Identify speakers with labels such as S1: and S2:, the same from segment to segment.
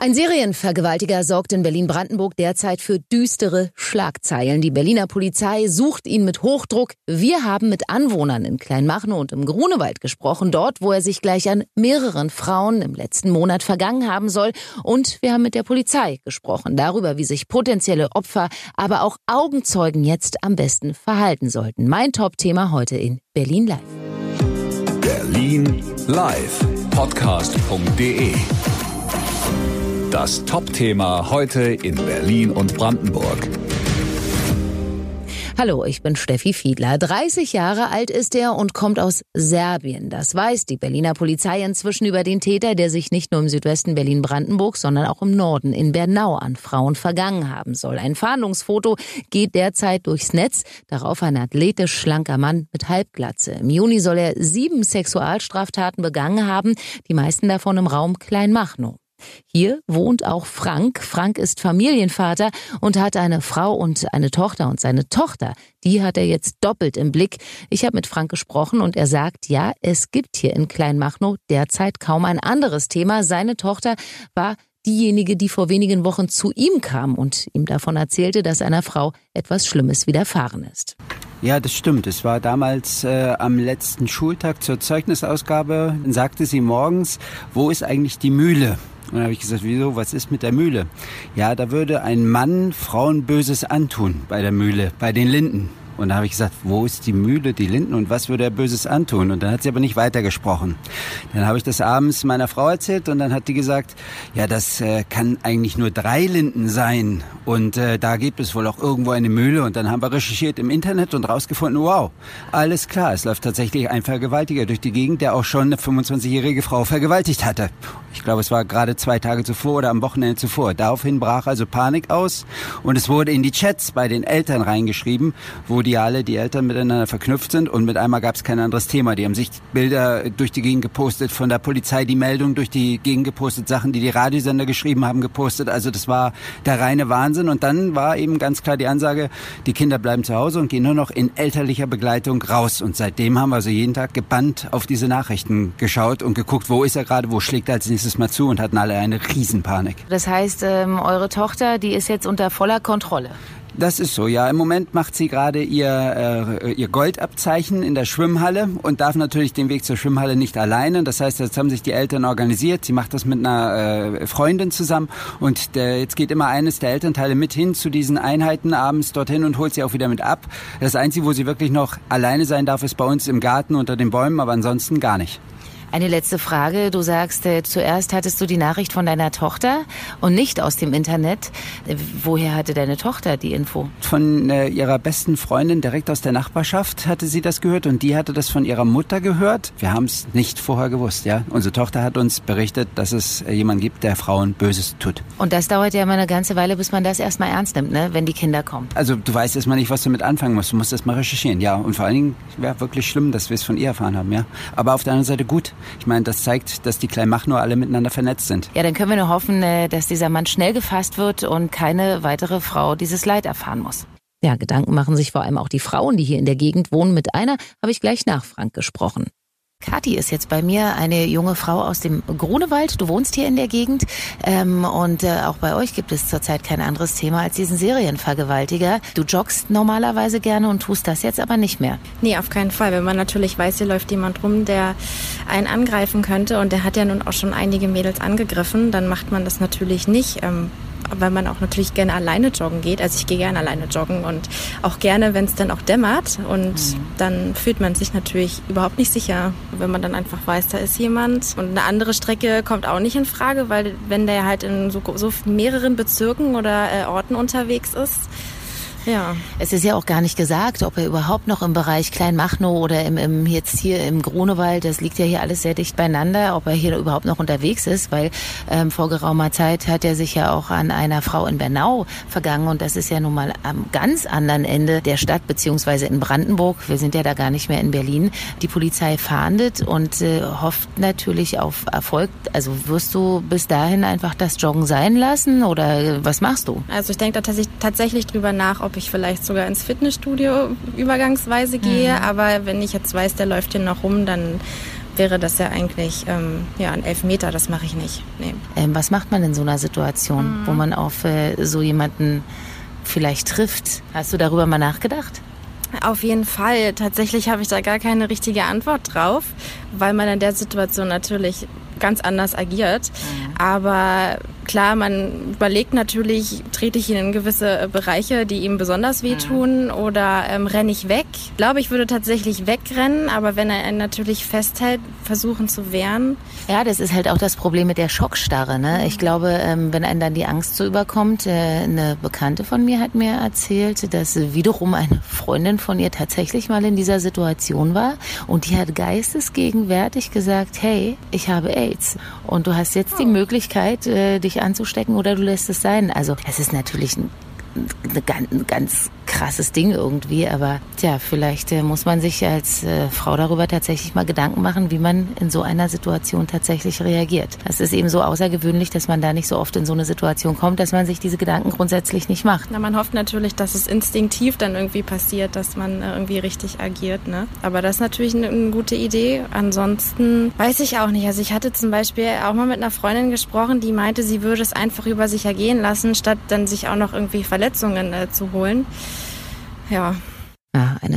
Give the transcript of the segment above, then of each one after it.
S1: Ein Serienvergewaltiger sorgt in Berlin-Brandenburg derzeit für düstere Schlagzeilen. Die Berliner Polizei sucht ihn mit Hochdruck. Wir haben mit Anwohnern in Kleinmachnow und im Grunewald gesprochen, dort, wo er sich gleich an mehreren Frauen im letzten Monat vergangen haben soll. Und wir haben mit der Polizei gesprochen darüber, wie sich potenzielle Opfer, aber auch Augenzeugen jetzt am besten verhalten sollten. Mein Top-Thema heute in Berlin Live.
S2: Berlin Live. Podcast.de das Top-Thema heute in Berlin und Brandenburg.
S1: Hallo, ich bin Steffi Fiedler. 30 Jahre alt ist er und kommt aus Serbien. Das weiß die Berliner Polizei inzwischen über den Täter, der sich nicht nur im Südwesten Berlin-Brandenburg, sondern auch im Norden in Bernau an Frauen vergangen haben soll. Ein Fahndungsfoto geht derzeit durchs Netz. Darauf ein athletisch schlanker Mann mit Halbglatze. Im Juni soll er sieben Sexualstraftaten begangen haben, die meisten davon im Raum Kleinmachnow. Hier wohnt auch Frank. Frank ist Familienvater und hat eine Frau und eine Tochter. Und seine Tochter, die hat er jetzt doppelt im Blick. Ich habe mit Frank gesprochen und er sagt, ja, es gibt hier in Kleinmachnow derzeit kaum ein anderes Thema. Seine Tochter war diejenige, die vor wenigen Wochen zu ihm kam und ihm davon erzählte, dass einer Frau etwas Schlimmes widerfahren ist.
S3: Ja, das stimmt. Es war damals äh, am letzten Schultag zur Zeugnisausgabe. Sagte sie morgens, wo ist eigentlich die Mühle? Und dann habe ich gesagt, wieso, was ist mit der Mühle? Ja, da würde ein Mann Frauen Böses antun bei der Mühle, bei den Linden. Und da habe ich gesagt, wo ist die Mühle, die Linden und was würde er Böses antun? Und dann hat sie aber nicht weitergesprochen. Dann habe ich das abends meiner Frau erzählt und dann hat die gesagt, ja, das äh, kann eigentlich nur drei Linden sein. Und äh, da gibt es wohl auch irgendwo eine Mühle. Und dann haben wir recherchiert im Internet und rausgefunden, wow, alles klar, es läuft tatsächlich ein Vergewaltiger durch die Gegend, der auch schon eine 25-jährige Frau vergewaltigt hatte. Ich glaube, es war gerade zwei Tage zuvor oder am Wochenende zuvor. Daraufhin brach also Panik aus und es wurde in die Chats bei den Eltern reingeschrieben, wo die die alle, die Eltern miteinander verknüpft sind und mit einmal gab es kein anderes Thema. Die haben sich Bilder durch die Gegend gepostet, von der Polizei die Meldung durch die Gegend gepostet, Sachen, die die Radiosender geschrieben haben, gepostet. Also das war der reine Wahnsinn. Und dann war eben ganz klar die Ansage, die Kinder bleiben zu Hause und gehen nur noch in elterlicher Begleitung raus. Und seitdem haben wir also jeden Tag gebannt auf diese Nachrichten geschaut und geguckt, wo ist er gerade, wo schlägt er als nächstes mal zu und hatten alle eine Riesenpanik.
S1: Das heißt, ähm, eure Tochter, die ist jetzt unter voller Kontrolle.
S3: Das ist so, ja. Im Moment macht sie gerade ihr, äh, ihr Goldabzeichen in der Schwimmhalle und darf natürlich den Weg zur Schwimmhalle nicht alleine. Das heißt, jetzt haben sich die Eltern organisiert. Sie macht das mit einer äh, Freundin zusammen und der, jetzt geht immer eines der Elternteile mit hin zu diesen Einheiten abends dorthin und holt sie auch wieder mit ab. Das Einzige, wo sie wirklich noch alleine sein darf, ist bei uns im Garten unter den Bäumen, aber ansonsten gar nicht.
S1: Eine letzte Frage. Du sagst, äh, zuerst hattest du die Nachricht von deiner Tochter und nicht aus dem Internet. Äh, woher hatte deine Tochter die Info?
S3: Von äh, ihrer besten Freundin direkt aus der Nachbarschaft hatte sie das gehört und die hatte das von ihrer Mutter gehört. Wir haben es nicht vorher gewusst, ja. Unsere Tochter hat uns berichtet, dass es äh, jemanden gibt, der Frauen Böses tut.
S1: Und das dauert ja immer eine ganze Weile, bis man das erstmal ernst nimmt, ne? wenn die Kinder kommen.
S3: Also du weißt erstmal nicht, was du mit anfangen musst. Du musst erstmal recherchieren, ja. Und vor allen Dingen wäre wirklich schlimm, dass wir es von ihr erfahren haben, ja. Aber auf der anderen Seite gut. Ich meine, das zeigt, dass die Kleinmachnow alle miteinander vernetzt sind.
S1: Ja, dann können wir nur hoffen, äh, dass dieser Mann schnell gefasst wird und keine weitere Frau dieses Leid erfahren muss. Ja, Gedanken machen sich vor allem auch die Frauen, die hier in der Gegend wohnen. Mit einer habe ich gleich nach Frank gesprochen. Kathi ist jetzt bei mir, eine junge Frau aus dem Grunewald. Du wohnst hier in der Gegend ähm, und äh, auch bei euch gibt es zurzeit kein anderes Thema als diesen Serienvergewaltiger. Du joggst normalerweise gerne und tust das jetzt aber nicht mehr.
S4: Nee, auf keinen Fall. Wenn man natürlich weiß, hier läuft jemand rum, der einen angreifen könnte und der hat ja nun auch schon einige Mädels angegriffen, dann macht man das natürlich nicht. Ähm, weil man auch natürlich gerne alleine joggen geht. Also ich gehe gerne alleine joggen und auch gerne, wenn es dann auch dämmert. Und mhm. dann fühlt man sich natürlich überhaupt nicht sicher, wenn man dann einfach weiß, da ist jemand. Und eine andere Strecke kommt auch nicht in Frage, weil wenn der halt in so, so mehreren Bezirken oder äh, Orten unterwegs ist, ja.
S1: Es ist ja auch gar nicht gesagt, ob er überhaupt noch im Bereich Kleinmachnow oder im, im, jetzt hier im Grunewald, das liegt ja hier alles sehr dicht beieinander, ob er hier überhaupt noch unterwegs ist, weil ähm, vor geraumer Zeit hat er sich ja auch an einer Frau in Bernau vergangen und das ist ja nun mal am ganz anderen Ende der Stadt, beziehungsweise in Brandenburg. Wir sind ja da gar nicht mehr in Berlin. Die Polizei fahndet und äh, hofft natürlich auf Erfolg. Also wirst du bis dahin einfach das Joggen sein lassen oder was machst du?
S4: Also ich denke da tatsächlich drüber nach, ob ich vielleicht sogar ins Fitnessstudio übergangsweise gehe. Mhm. Aber wenn ich jetzt weiß, der läuft hier noch rum, dann wäre das ja eigentlich ähm, ja, ein Elfmeter, das mache ich nicht. Nee.
S1: Ähm, was macht man in so einer Situation, mhm. wo man auf äh, so jemanden vielleicht trifft? Hast du darüber mal nachgedacht?
S4: Auf jeden Fall. Tatsächlich habe ich da gar keine richtige Antwort drauf, weil man in der Situation natürlich ganz anders agiert. Mhm. Aber klar, man überlegt natürlich, trete ich ihn in gewisse Bereiche, die ihm besonders wehtun mhm. oder ähm, renne ich weg. Ich glaube, ich würde tatsächlich wegrennen, aber wenn er ihn natürlich festhält, versuchen zu wehren.
S1: Ja, das ist halt auch das Problem mit der Schockstarre. Ne? Ich glaube, ähm, wenn einen dann die Angst so überkommt, äh, eine Bekannte von mir hat mir erzählt, dass wiederum eine Freundin von ihr tatsächlich mal in dieser Situation war und die hat geistesgegenwärtig gesagt, hey, ich habe AIDS und du hast jetzt die oh. Möglichkeit, äh, dich anzustecken oder du lässt es sein. Also es ist natürlich ein, ein ganz krasses Ding irgendwie, aber tja, vielleicht äh, muss man sich als äh, Frau darüber tatsächlich mal Gedanken machen, wie man in so einer Situation tatsächlich reagiert. Das ist eben so außergewöhnlich, dass man da nicht so oft in so eine Situation kommt, dass man sich diese Gedanken grundsätzlich nicht macht.
S4: Na, man hofft natürlich, dass es instinktiv dann irgendwie passiert, dass man äh, irgendwie richtig agiert, ne? Aber das ist natürlich eine, eine gute Idee. Ansonsten weiß ich auch nicht. Also ich hatte zum Beispiel auch mal mit einer Freundin gesprochen, die meinte, sie würde es einfach über sich ergehen lassen, statt dann sich auch noch irgendwie Verletzungen äh, zu holen. Ja.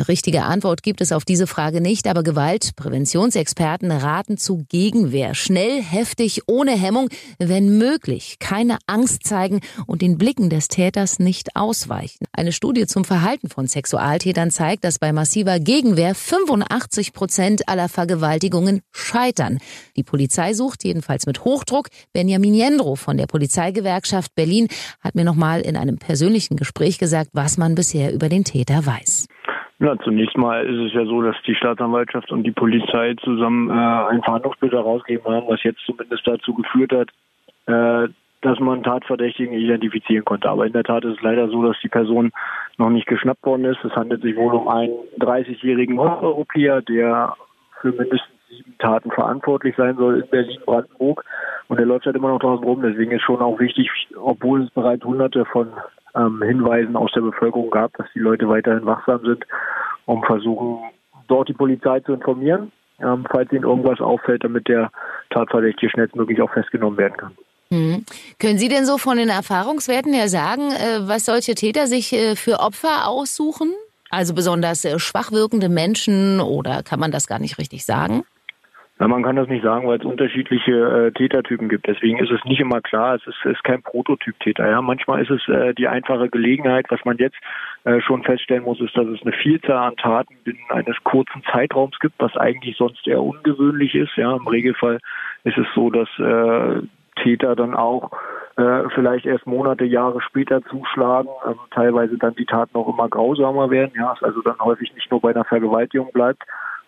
S1: Eine richtige Antwort gibt es auf diese Frage nicht, aber Gewaltpräventionsexperten raten zu Gegenwehr. Schnell, heftig, ohne Hemmung, wenn möglich, keine Angst zeigen und den Blicken des Täters nicht ausweichen. Eine Studie zum Verhalten von Sexualtätern zeigt, dass bei massiver Gegenwehr 85 Prozent aller Vergewaltigungen scheitern. Die Polizei sucht jedenfalls mit Hochdruck. Benjamin Jendro von der Polizeigewerkschaft Berlin hat mir nochmal in einem persönlichen Gespräch gesagt, was man bisher über den Täter weiß.
S5: Na, zunächst mal ist es ja so, dass die Staatsanwaltschaft und die Polizei zusammen äh, ein Verhandlungsbild herausgegeben haben, was jetzt zumindest dazu geführt hat, äh, dass man Tatverdächtigen identifizieren konnte. Aber in der Tat ist es leider so, dass die Person noch nicht geschnappt worden ist. Es handelt sich wohl um einen 30-jährigen Europäer, der für mindestens Taten verantwortlich sein soll in Berlin-Brandenburg. Und der läuft halt immer noch draußen rum. Deswegen ist schon auch wichtig, obwohl es bereits hunderte von ähm, Hinweisen aus der Bevölkerung gab, dass die Leute weiterhin wachsam sind, um versuchen, dort die Polizei zu informieren, ähm, falls ihnen irgendwas auffällt, damit der Tatverdächtige schnellstmöglich auch festgenommen werden kann.
S1: Mhm. Können Sie denn so von den Erfahrungswerten her sagen, äh, was solche Täter sich äh, für Opfer aussuchen? Also besonders äh, schwach wirkende Menschen oder kann man das gar nicht richtig sagen?
S5: Man kann das nicht sagen, weil es unterschiedliche äh, Tätertypen gibt. Deswegen ist es nicht immer klar, es ist, ist kein Prototyp-Täter. Ja? Manchmal ist es äh, die einfache Gelegenheit, was man jetzt äh, schon feststellen muss, ist, dass es eine Vielzahl an Taten binnen eines kurzen Zeitraums gibt, was eigentlich sonst eher ungewöhnlich ist. Ja? Im Regelfall ist es so, dass äh, Täter dann auch äh, vielleicht erst Monate, Jahre später zuschlagen, ähm, teilweise dann die Taten auch immer grausamer werden, ja, es also dann häufig nicht nur bei einer Vergewaltigung bleibt.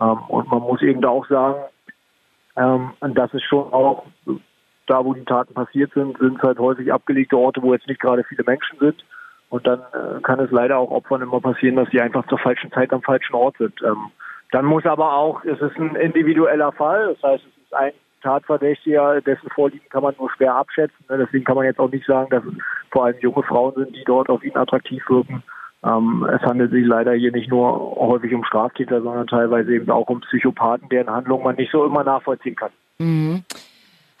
S5: Ähm, und man muss eben auch sagen, ähm, und das ist schon auch da, wo die Taten passiert sind, sind es halt häufig abgelegte Orte, wo jetzt nicht gerade viele Menschen sind. Und dann äh, kann es leider auch Opfern immer passieren, dass sie einfach zur falschen Zeit am falschen Ort sind. Ähm, dann muss aber auch, es ist ein individueller Fall, das heißt, es ist ein Tatverdächtiger, dessen Vorlieben kann man nur schwer abschätzen. Ne? Deswegen kann man jetzt auch nicht sagen, dass es vor allem junge Frauen sind, die dort auf ihn attraktiv wirken. Ähm, es handelt sich leider hier nicht nur häufig um Straftäter, sondern teilweise eben auch um Psychopathen, deren Handlungen man nicht so immer nachvollziehen kann.
S1: Mhm.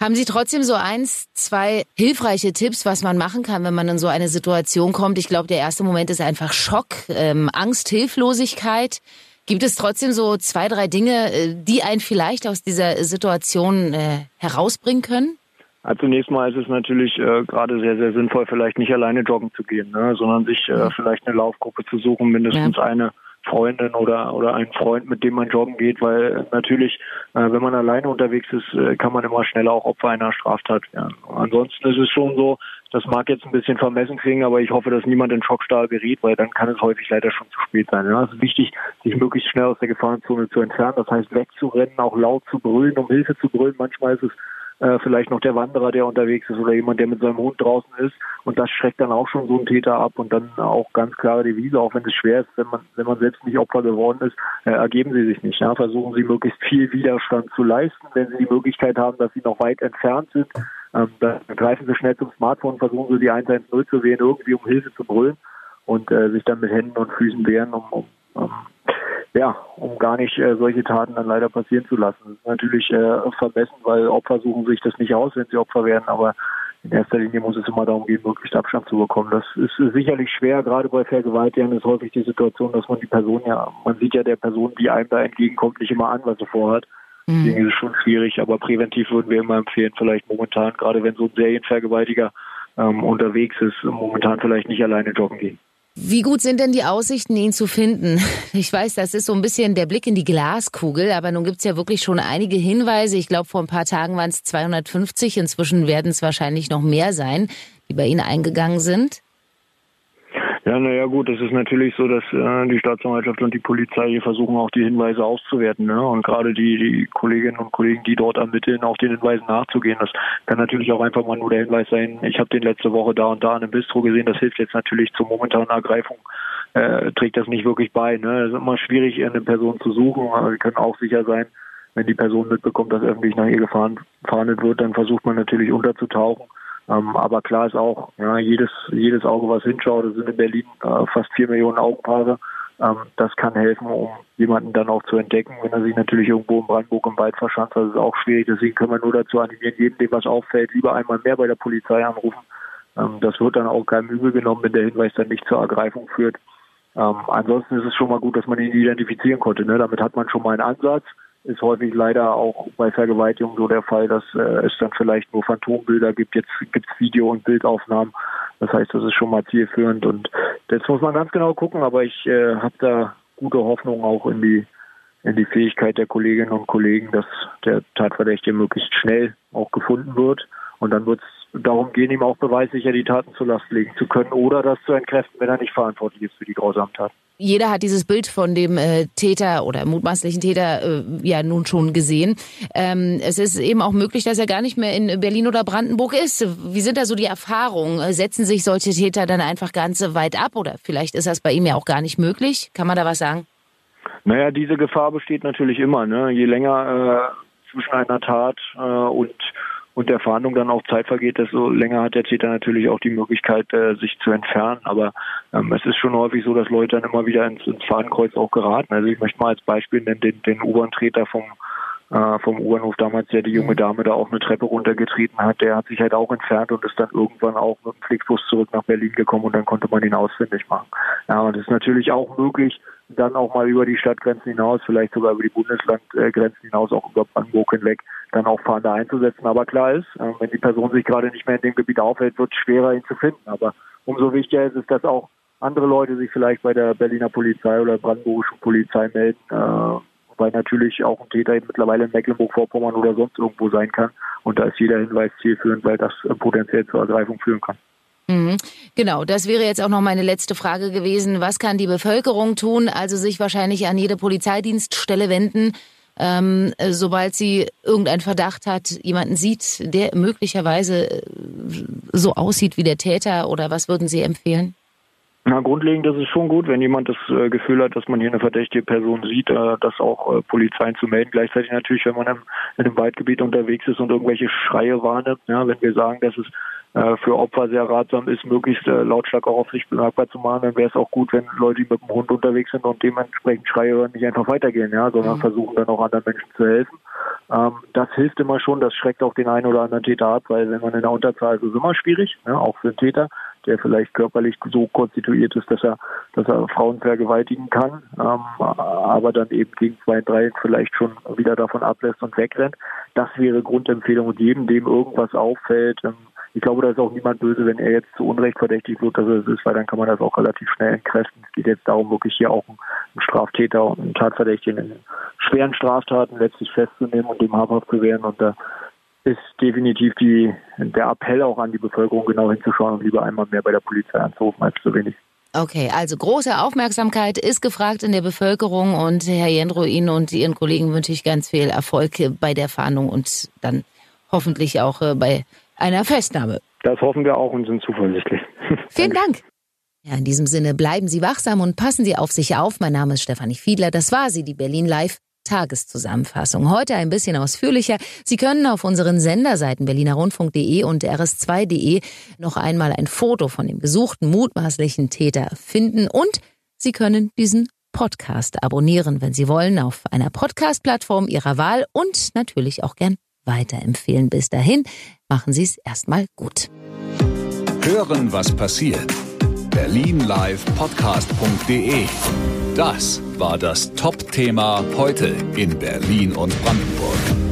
S1: Haben Sie trotzdem so eins, zwei hilfreiche Tipps, was man machen kann, wenn man in so eine Situation kommt? Ich glaube, der erste Moment ist einfach Schock, ähm, Angst, Hilflosigkeit. Gibt es trotzdem so zwei, drei Dinge, äh, die einen vielleicht aus dieser Situation äh, herausbringen können?
S5: Also zunächst mal ist es natürlich äh, gerade sehr, sehr sinnvoll, vielleicht nicht alleine joggen zu gehen, ne, sondern sich äh, vielleicht eine Laufgruppe zu suchen, mindestens ja. eine Freundin oder oder einen Freund, mit dem man joggen geht, weil natürlich, äh, wenn man alleine unterwegs ist, äh, kann man immer schneller auch Opfer einer Straftat werden. Ansonsten ist es schon so, das mag jetzt ein bisschen vermessen klingen, aber ich hoffe, dass niemand in Schockstarre gerät, weil dann kann es häufig leider schon zu spät sein. Ja, es ist wichtig, sich möglichst schnell aus der Gefahrenzone zu entfernen. Das heißt, wegzurennen, auch laut zu brüllen, um Hilfe zu brüllen. Manchmal ist es äh, vielleicht noch der Wanderer, der unterwegs ist oder jemand, der mit seinem Hund draußen ist. Und das schreckt dann auch schon so einen Täter ab und dann auch ganz klare Devise, auch wenn es schwer ist, wenn man, wenn man selbst nicht Opfer geworden ist, äh, ergeben Sie sich nicht. Ja? Versuchen Sie möglichst viel Widerstand zu leisten, wenn Sie die Möglichkeit haben, dass Sie noch weit entfernt sind. Ähm, dann greifen Sie schnell zum Smartphone, versuchen Sie die 110 zu wählen, irgendwie um Hilfe zu brüllen und äh, sich dann mit Händen und Füßen wehren, um, um, um ja, um gar nicht äh, solche Taten dann leider passieren zu lassen. Das ist natürlich äh, vermessen, weil Opfer suchen sich das nicht aus, wenn sie Opfer werden, aber in erster Linie muss es immer darum gehen, möglichst Abstand zu bekommen. Das ist sicherlich schwer, gerade bei Vergewaltigern ist häufig die Situation, dass man die Person ja, man sieht ja der Person, die einem da entgegenkommt, nicht immer an, was sie vorhat. Mhm. Deswegen ist es schon schwierig, aber präventiv würden wir immer empfehlen, vielleicht momentan, gerade wenn so ein Serienvergewaltiger ähm, unterwegs ist, momentan vielleicht nicht alleine joggen gehen.
S1: Wie gut sind denn die Aussichten, ihn zu finden? Ich weiß, das ist so ein bisschen der Blick in die Glaskugel, aber nun gibt es ja wirklich schon einige Hinweise. Ich glaube, vor ein paar Tagen waren es 250, inzwischen werden es wahrscheinlich noch mehr sein, die bei Ihnen eingegangen sind.
S5: Ja, naja gut, es ist natürlich so, dass äh, die Staatsanwaltschaft und die Polizei hier versuchen auch die Hinweise auszuwerten. Ne? Und gerade die, die Kolleginnen und Kollegen, die dort ermitteln, auch den Hinweisen nachzugehen. Das kann natürlich auch einfach mal nur der Hinweis sein, ich habe den letzte Woche da und da in einem Bistro gesehen. Das hilft jetzt natürlich zur momentanen Ergreifung, äh, trägt das nicht wirklich bei. Ne? Es ist immer schwierig, eine Person zu suchen. Aber wir können auch sicher sein, wenn die Person mitbekommt, dass öffentlich nach ihr gefahren, gefahren wird, dann versucht man natürlich unterzutauchen. Ähm, aber klar ist auch, ja, jedes, jedes Auge, was hinschaut, es sind in Berlin äh, fast vier Millionen Augenpaare. Ähm, das kann helfen, um jemanden dann auch zu entdecken, wenn er sich natürlich irgendwo in Brandenburg im Wald verschanzt. Das ist auch schwierig. Deswegen können wir nur dazu animieren, jedem, dem was auffällt, lieber einmal mehr bei der Polizei anrufen. Ähm, das wird dann auch keinem übel genommen, wenn der Hinweis dann nicht zur Ergreifung führt. Ähm, ansonsten ist es schon mal gut, dass man ihn identifizieren konnte. Ne? Damit hat man schon mal einen Ansatz ist häufig leider auch bei Vergewaltigung so der Fall, dass äh, es dann vielleicht nur Phantombilder gibt. Jetzt gibt es Video- und Bildaufnahmen. Das heißt, das ist schon mal zielführend. Und jetzt muss man ganz genau gucken, aber ich äh, habe da gute Hoffnung auch in die in die Fähigkeit der Kolleginnen und Kollegen, dass der Tatverdächtige möglichst schnell auch gefunden wird. Und dann wird es darum gehen, ihm auch beweissicher die Taten zur Last legen zu können oder das zu entkräften, wenn er nicht verantwortlich ist für die grausamen Taten
S1: jeder hat dieses Bild von dem äh, Täter oder mutmaßlichen Täter äh, ja nun schon gesehen. Ähm, es ist eben auch möglich, dass er gar nicht mehr in Berlin oder Brandenburg ist. Wie sind da so die Erfahrungen? Setzen sich solche Täter dann einfach ganz weit ab oder vielleicht ist das bei ihm ja auch gar nicht möglich? Kann man da was sagen?
S5: Naja, diese Gefahr besteht natürlich immer. Ne? Je länger äh, zwischen einer Tat äh, und und der Fahndung dann auch Zeit vergeht, desto länger hat der Täter natürlich auch die Möglichkeit, äh, sich zu entfernen. Aber ähm, es ist schon häufig so, dass Leute dann immer wieder ins, ins Fadenkreuz auch geraten. Also ich möchte mal als Beispiel nennen den, den U-Bahn-Treter vom äh, vom U-Bahnhof damals, der die junge Dame da auch eine Treppe runtergetreten hat, der hat sich halt auch entfernt und ist dann irgendwann auch mit dem Flixbus zurück nach Berlin gekommen und dann konnte man ihn ausfindig machen. Ja, und es ist natürlich auch möglich, dann auch mal über die Stadtgrenzen hinaus, vielleicht sogar über die Bundeslandgrenzen hinaus, auch über Brandenburg hinweg, dann auch Fahnder einzusetzen. Aber klar ist, äh, wenn die Person sich gerade nicht mehr in dem Gebiet aufhält, wird es schwerer, ihn zu finden. Aber umso wichtiger ist es, dass auch andere Leute sich vielleicht bei der Berliner Polizei oder brandenburgischen Polizei melden, äh, weil natürlich auch ein Täter mittlerweile in Mecklenburg-Vorpommern oder sonst irgendwo sein kann. Und da ist jeder Hinweis zielführend, weil das potenziell zur Ergreifung führen kann.
S1: Mhm. Genau, das wäre jetzt auch noch meine letzte Frage gewesen. Was kann die Bevölkerung tun? Also sich wahrscheinlich an jede Polizeidienststelle wenden, ähm, sobald sie irgendeinen Verdacht hat, jemanden sieht, der möglicherweise äh, so aussieht wie der Täter oder was würden Sie empfehlen?
S5: Na, grundlegend ist es schon gut, wenn jemand das äh, Gefühl hat, dass man hier eine verdächtige Person sieht, äh, das auch äh, Polizeien zu melden. Gleichzeitig natürlich, wenn man im, in einem Waldgebiet unterwegs ist und irgendwelche Schreie wahrnimmt, ja, wenn wir sagen, dass es äh, für Opfer sehr ratsam ist, möglichst äh, lautstark auch auf sich bemerkbar zu machen, dann wäre es auch gut, wenn Leute, die mit dem Hund unterwegs sind und dementsprechend Schreie hören, nicht einfach weitergehen, ja, sondern mhm. versuchen dann auch anderen Menschen zu helfen. Ähm, das hilft immer schon, das schreckt auch den einen oder anderen Täter ab, weil wenn man in der Unterzahl ist, ist es immer schwierig, ja, auch für den Täter der vielleicht körperlich so konstituiert ist, dass er, dass er Frauen vergewaltigen kann, ähm, aber dann eben gegen zwei, drei vielleicht schon wieder davon ablässt und wegrennt. Das wäre Grundempfehlung und jedem, dem irgendwas auffällt, ähm, ich glaube, da ist auch niemand böse, wenn er jetzt zu Unrecht verdächtigt wird, dass es ist, weil dann kann man das auch relativ schnell entkräften. Es geht jetzt darum, wirklich hier auch einen, Straftäter und einen Tatverdächtigen in schweren Straftaten letztlich festzunehmen und dem habhaft zu werden. Und da ist definitiv die, der Appell auch an die Bevölkerung, genau hinzuschauen und lieber einmal mehr bei der Polizei anzurufen als zu wenig.
S1: Okay, also große Aufmerksamkeit ist gefragt in der Bevölkerung und Herr Jendro, Ihnen und Ihren Kollegen wünsche ich ganz viel Erfolg bei der Fahndung und dann hoffentlich auch äh, bei einer Festnahme.
S5: Das hoffen wir auch und sind zuversichtlich.
S1: Vielen Dank. Ja, in diesem Sinne bleiben Sie wachsam und passen Sie auf sich auf. Mein Name ist Stefanie Fiedler. Das war sie, die Berlin Live. Tageszusammenfassung. Heute ein bisschen ausführlicher. Sie können auf unseren Senderseiten berlinerrundfunk.de und rs2.de noch einmal ein Foto von dem gesuchten mutmaßlichen Täter finden und Sie können diesen Podcast abonnieren, wenn Sie wollen, auf einer Podcast-Plattform Ihrer Wahl und natürlich auch gern weiterempfehlen. Bis dahin machen Sie es erstmal gut.
S2: Hören, was passiert. Berlinlivepodcast.de Das war das Top-Thema heute in Berlin und Brandenburg.